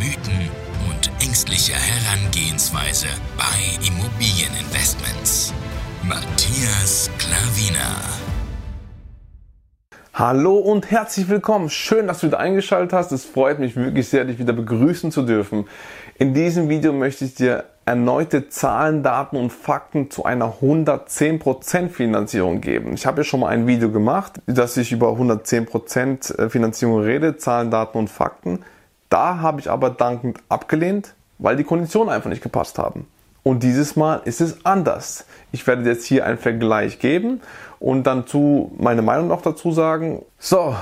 Mythen und ängstliche Herangehensweise bei Immobilieninvestments. Matthias Klavina. Hallo und herzlich willkommen. Schön, dass du wieder eingeschaltet hast. Es freut mich wirklich sehr, dich wieder begrüßen zu dürfen. In diesem Video möchte ich dir erneute Zahlen, Daten und Fakten zu einer 110% Finanzierung geben. Ich habe ja schon mal ein Video gemacht, dass ich über 110% äh, Finanzierung rede, Zahlen, Daten und Fakten. Da habe ich aber dankend abgelehnt, weil die Konditionen einfach nicht gepasst haben. Und dieses Mal ist es anders. Ich werde jetzt hier einen Vergleich geben und dann zu meine Meinung noch dazu sagen. So,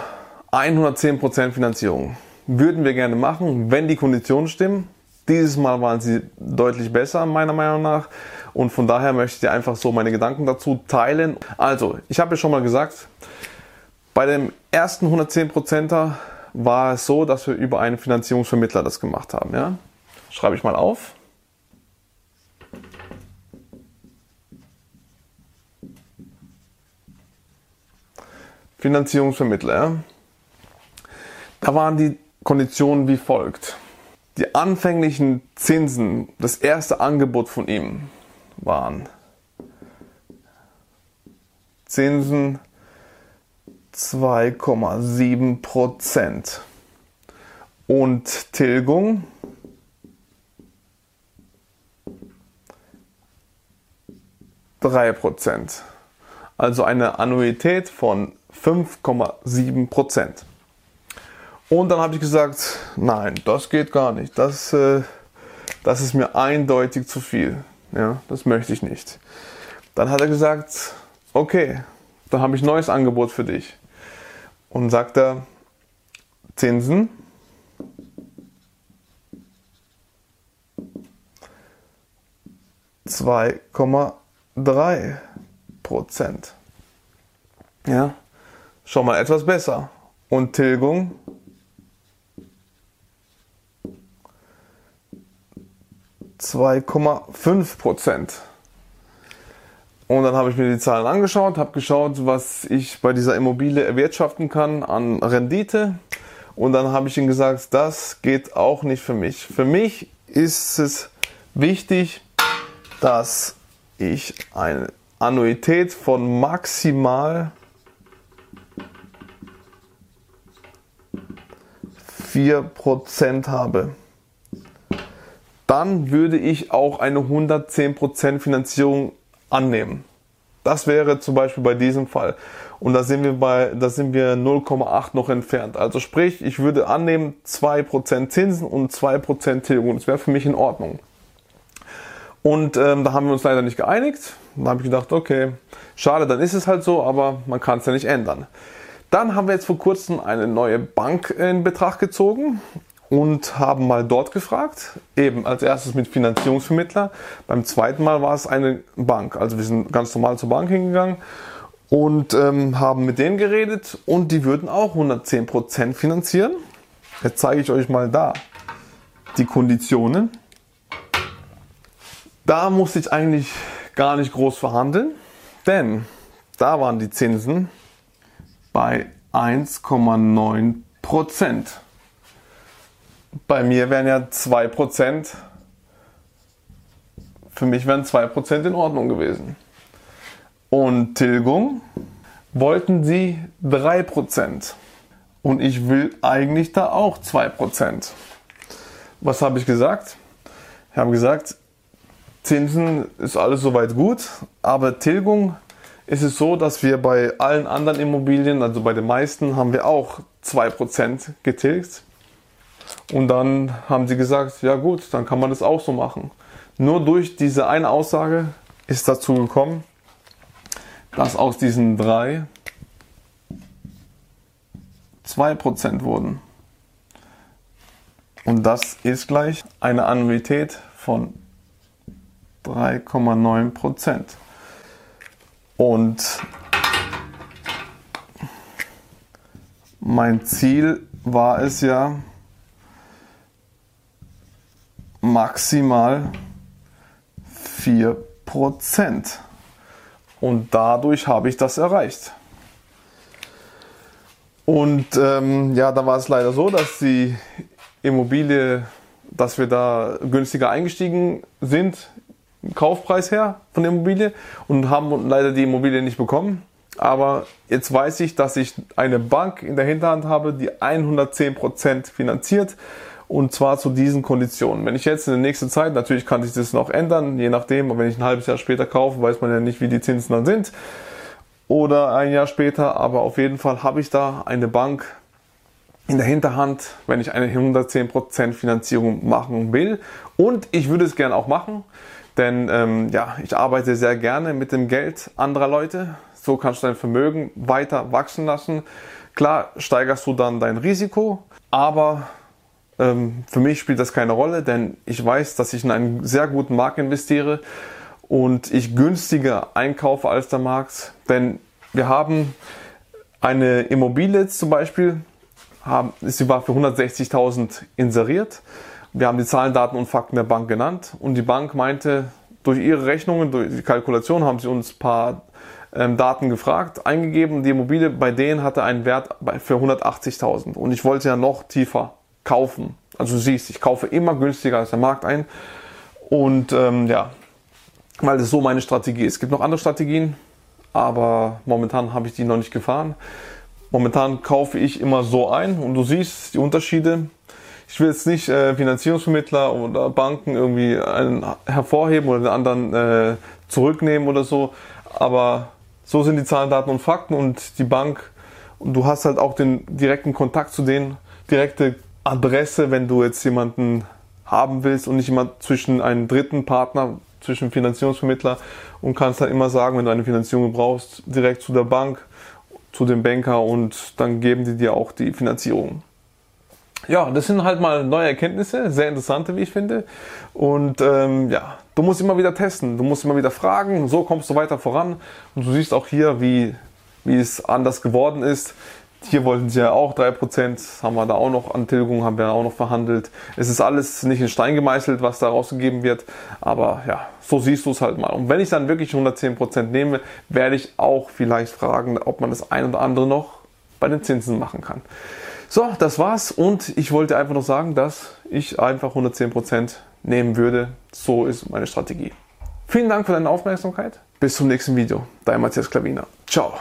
110% Finanzierung. Würden wir gerne machen, wenn die Konditionen stimmen. Dieses Mal waren sie deutlich besser, meiner Meinung nach. Und von daher möchte ich dir einfach so meine Gedanken dazu teilen. Also, ich habe ja schon mal gesagt, bei dem ersten 110%er war es so, dass wir über einen Finanzierungsvermittler das gemacht haben. Ja? Schreibe ich mal auf. Finanzierungsvermittler. Da waren die Konditionen wie folgt. Die anfänglichen Zinsen, das erste Angebot von ihm waren Zinsen 2,7 Prozent und Tilgung drei Prozent. Also eine Annuität von 5,7 Prozent. Und dann habe ich gesagt, nein, das geht gar nicht. Das, äh, das ist mir eindeutig zu viel. Ja, das möchte ich nicht. Dann hat er gesagt, okay, dann habe ich ein neues Angebot für dich. Und sagt er, Zinsen. Zwei drei Prozent. Ja, schon mal etwas besser. Und Tilgung 2,5 Prozent. Und dann habe ich mir die Zahlen angeschaut, habe geschaut, was ich bei dieser Immobilie erwirtschaften kann an Rendite. Und dann habe ich ihm gesagt, das geht auch nicht für mich. Für mich ist es wichtig, dass ich eine Annuität von maximal 4% habe dann würde ich auch eine 110% Finanzierung annehmen. Das wäre zum Beispiel bei diesem Fall. Und da sind wir bei, da sind wir 0,8 noch entfernt. Also sprich, ich würde annehmen 2% Zinsen und 2% Tilgung. Das wäre für mich in Ordnung. Und ähm, da haben wir uns leider nicht geeinigt. Da habe ich gedacht, okay, schade, dann ist es halt so, aber man kann es ja nicht ändern. Dann haben wir jetzt vor kurzem eine neue Bank in Betracht gezogen und haben mal dort gefragt, eben als erstes mit Finanzierungsvermittler. Beim zweiten Mal war es eine Bank. Also wir sind ganz normal zur Bank hingegangen und ähm, haben mit denen geredet und die würden auch 110% finanzieren. Jetzt zeige ich euch mal da die Konditionen. Da musste ich eigentlich gar nicht groß verhandeln, denn da waren die Zinsen bei 1,9 Prozent. Bei mir wären ja 2%, für mich wären 2% in Ordnung gewesen. Und Tilgung wollten sie 3%. Und ich will eigentlich da auch 2%. Was habe ich gesagt? Ich habe gesagt, Zinsen ist alles soweit gut, aber Tilgung ist es so, dass wir bei allen anderen Immobilien, also bei den meisten, haben wir auch 2% getilgt. Und dann haben sie gesagt, ja gut, dann kann man das auch so machen. Nur durch diese eine Aussage ist dazu gekommen, dass aus diesen drei 2% wurden. Und das ist gleich eine Annuität von 3,9 Prozent. Und mein Ziel war es ja maximal 4 Prozent. Und dadurch habe ich das erreicht. Und ähm, ja, da war es leider so, dass die Immobilie, dass wir da günstiger eingestiegen sind, Kaufpreis her von der Immobilie und haben leider die Immobilie nicht bekommen. Aber jetzt weiß ich, dass ich eine Bank in der Hinterhand habe, die 110% finanziert und zwar zu diesen Konditionen. Wenn ich jetzt in der nächsten Zeit, natürlich kann sich das noch ändern, je nachdem, wenn ich ein halbes Jahr später kaufe, weiß man ja nicht, wie die Zinsen dann sind oder ein Jahr später, aber auf jeden Fall habe ich da eine Bank in der Hinterhand, wenn ich eine 110% Finanzierung machen will und ich würde es gerne auch machen, denn ähm, ja, ich arbeite sehr gerne mit dem Geld anderer Leute. So kannst du dein Vermögen weiter wachsen lassen. Klar steigerst du dann dein Risiko, aber für mich spielt das keine Rolle, denn ich weiß, dass ich in einen sehr guten Markt investiere und ich günstiger einkaufe als der Markt. Denn wir haben eine Immobilie zum Beispiel, haben, sie war für 160.000 inseriert. Wir haben die Zahlen, Daten und Fakten der Bank genannt und die Bank meinte, durch ihre Rechnungen, durch die Kalkulation haben sie uns ein paar ähm, Daten gefragt, eingegeben. Die Immobilie bei denen hatte einen Wert für 180.000 und ich wollte ja noch tiefer kaufen. Also du siehst, ich kaufe immer günstiger als der Markt ein. Und ähm, ja, weil das so meine Strategie ist. Es gibt noch andere Strategien, aber momentan habe ich die noch nicht gefahren. Momentan kaufe ich immer so ein und du siehst die Unterschiede. Ich will jetzt nicht äh, Finanzierungsvermittler oder Banken irgendwie einen hervorheben oder den anderen äh, zurücknehmen oder so, aber so sind die Zahlen, Daten und Fakten und die Bank und du hast halt auch den direkten Kontakt zu denen, direkte Adresse, wenn du jetzt jemanden haben willst und nicht immer zwischen einem dritten Partner, zwischen Finanzierungsvermittler und kannst dann immer sagen, wenn du eine Finanzierung brauchst, direkt zu der Bank, zu dem Banker und dann geben die dir auch die Finanzierung. Ja, das sind halt mal neue Erkenntnisse, sehr interessante, wie ich finde. Und ähm, ja, du musst immer wieder testen, du musst immer wieder fragen, so kommst du weiter voran. Und du siehst auch hier, wie, wie es anders geworden ist. Hier wollten sie ja auch 3%, haben wir da auch noch an Tilgung, haben wir auch noch verhandelt. Es ist alles nicht in Stein gemeißelt, was da rausgegeben wird, aber ja, so siehst du es halt mal. Und wenn ich dann wirklich 110% nehme, werde ich auch vielleicht fragen, ob man das ein oder andere noch bei den Zinsen machen kann. So, das war's und ich wollte einfach noch sagen, dass ich einfach 110% nehmen würde. So ist meine Strategie. Vielen Dank für deine Aufmerksamkeit. Bis zum nächsten Video. Dein Matthias Klaviner. Ciao.